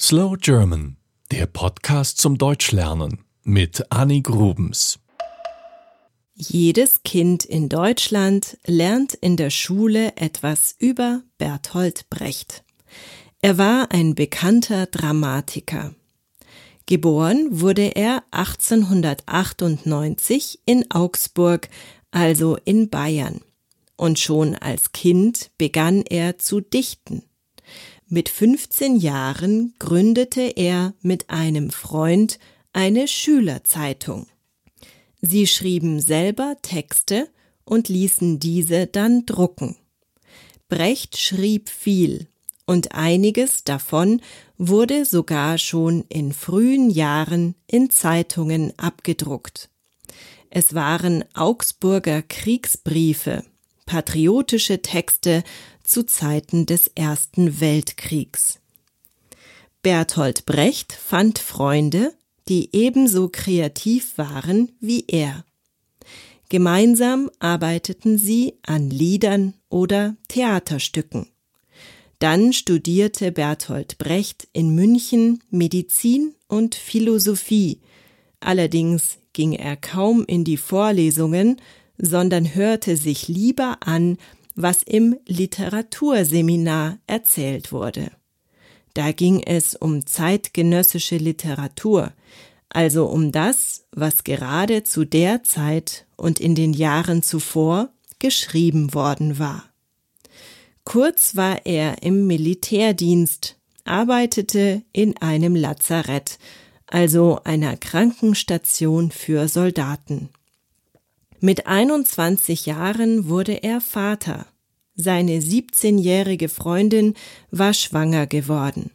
Slow German, der Podcast zum Deutschlernen mit Annie Grubens. Jedes Kind in Deutschland lernt in der Schule etwas über Bertolt Brecht. Er war ein bekannter Dramatiker. Geboren wurde er 1898 in Augsburg, also in Bayern. Und schon als Kind begann er zu dichten. Mit 15 Jahren gründete er mit einem Freund eine Schülerzeitung. Sie schrieben selber Texte und ließen diese dann drucken. Brecht schrieb viel, und einiges davon wurde sogar schon in frühen Jahren in Zeitungen abgedruckt. Es waren Augsburger Kriegsbriefe, patriotische Texte zu Zeiten des Ersten Weltkriegs. Bertolt Brecht fand Freunde, die ebenso kreativ waren wie er. Gemeinsam arbeiteten sie an Liedern oder Theaterstücken. Dann studierte Bertolt Brecht in München Medizin und Philosophie. Allerdings ging er kaum in die Vorlesungen, sondern hörte sich lieber an, was im Literaturseminar erzählt wurde. Da ging es um zeitgenössische Literatur, also um das, was gerade zu der Zeit und in den Jahren zuvor geschrieben worden war. Kurz war er im Militärdienst, arbeitete in einem Lazarett, also einer Krankenstation für Soldaten. Mit 21 Jahren wurde er Vater. Seine 17-jährige Freundin war schwanger geworden.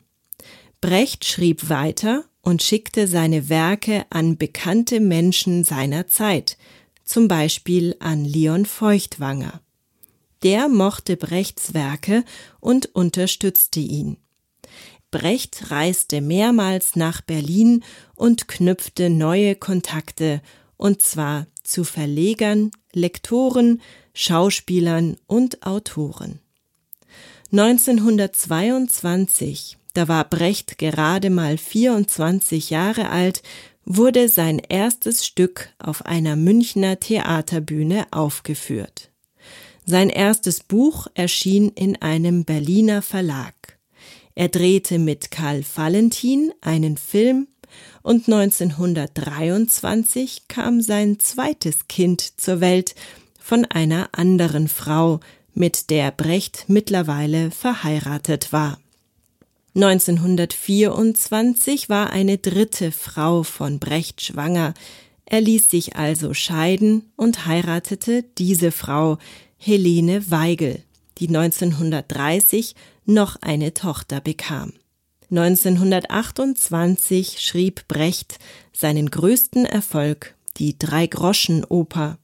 Brecht schrieb weiter und schickte seine Werke an bekannte Menschen seiner Zeit, zum Beispiel an Leon Feuchtwanger. Der mochte Brechts Werke und unterstützte ihn. Brecht reiste mehrmals nach Berlin und knüpfte neue Kontakte, und zwar zu Verlegern, Lektoren, Schauspielern und Autoren. 1922, da war Brecht gerade mal 24 Jahre alt, wurde sein erstes Stück auf einer Münchner Theaterbühne aufgeführt. Sein erstes Buch erschien in einem Berliner Verlag. Er drehte mit Karl Valentin einen Film und 1923 kam sein zweites Kind zur Welt von einer anderen Frau, mit der Brecht mittlerweile verheiratet war. 1924 war eine dritte Frau von Brecht schwanger. Er ließ sich also scheiden und heiratete diese Frau, Helene Weigel, die 1930 noch eine Tochter bekam. 1928 schrieb Brecht seinen größten Erfolg, die Drei-Groschen-Oper.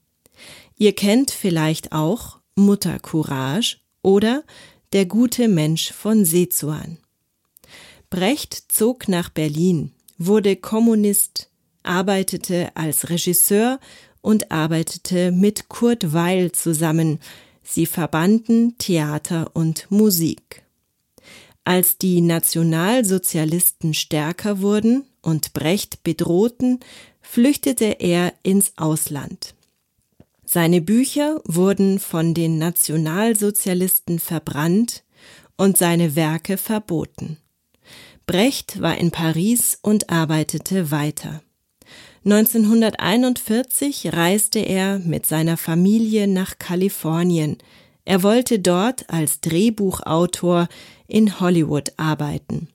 Ihr kennt vielleicht auch Mutter Courage oder Der gute Mensch von Sezuan. Brecht zog nach Berlin, wurde Kommunist, arbeitete als Regisseur und arbeitete mit Kurt Weil zusammen. Sie verbanden Theater und Musik. Als die Nationalsozialisten stärker wurden und Brecht bedrohten, flüchtete er ins Ausland. Seine Bücher wurden von den Nationalsozialisten verbrannt und seine Werke verboten. Brecht war in Paris und arbeitete weiter. 1941 reiste er mit seiner Familie nach Kalifornien. Er wollte dort als Drehbuchautor in Hollywood arbeiten.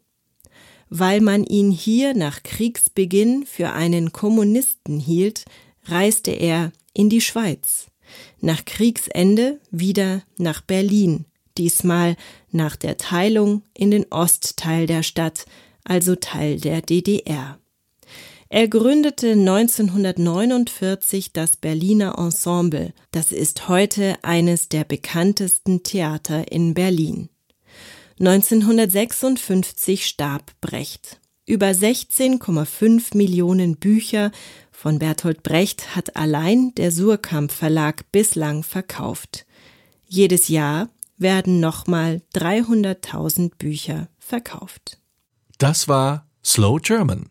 Weil man ihn hier nach Kriegsbeginn für einen Kommunisten hielt, reiste er in die Schweiz, nach Kriegsende wieder nach Berlin, diesmal nach der Teilung in den Ostteil der Stadt, also Teil der DDR. Er gründete 1949 das Berliner Ensemble. Das ist heute eines der bekanntesten Theater in Berlin. 1956 starb Brecht. Über 16,5 Millionen Bücher von Bertolt Brecht hat allein der Surkamp Verlag bislang verkauft. Jedes Jahr werden nochmal 300.000 Bücher verkauft. Das war Slow German,